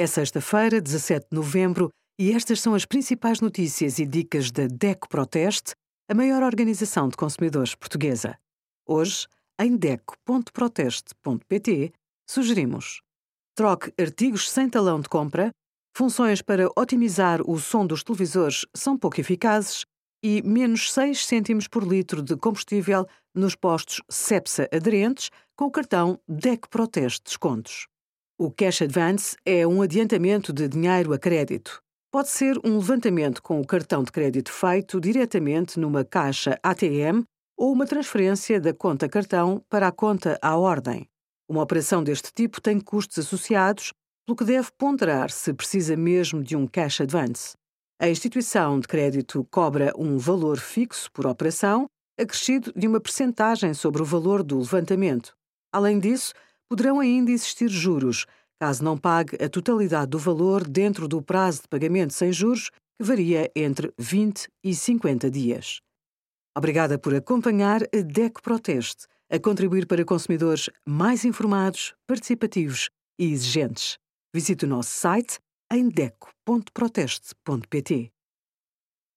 É sexta-feira, 17 de novembro, e estas são as principais notícias e dicas da DECO Proteste, a maior organização de consumidores portuguesa. Hoje, em DECO.proteste.pt, sugerimos troque artigos sem talão de compra, funções para otimizar o som dos televisores são pouco eficazes e menos 6 cêntimos por litro de combustível nos postos CEPSA aderentes com o cartão DEC Proteste Descontos. O Cash Advance é um adiantamento de dinheiro a crédito. Pode ser um levantamento com o cartão de crédito feito diretamente numa caixa ATM ou uma transferência da conta cartão para a conta à ordem. Uma operação deste tipo tem custos associados, pelo que deve ponderar se precisa mesmo de um cash advance. A instituição de crédito cobra um valor fixo por operação, acrescido de uma percentagem sobre o valor do levantamento. Além disso, poderão ainda existir juros, caso não pague a totalidade do valor dentro do prazo de pagamento sem juros, que varia entre 20 e 50 dias. Obrigada por acompanhar a DEC Proteste, a contribuir para consumidores mais informados, participativos e exigentes. Visite o nosso site em deco.proteste.pt.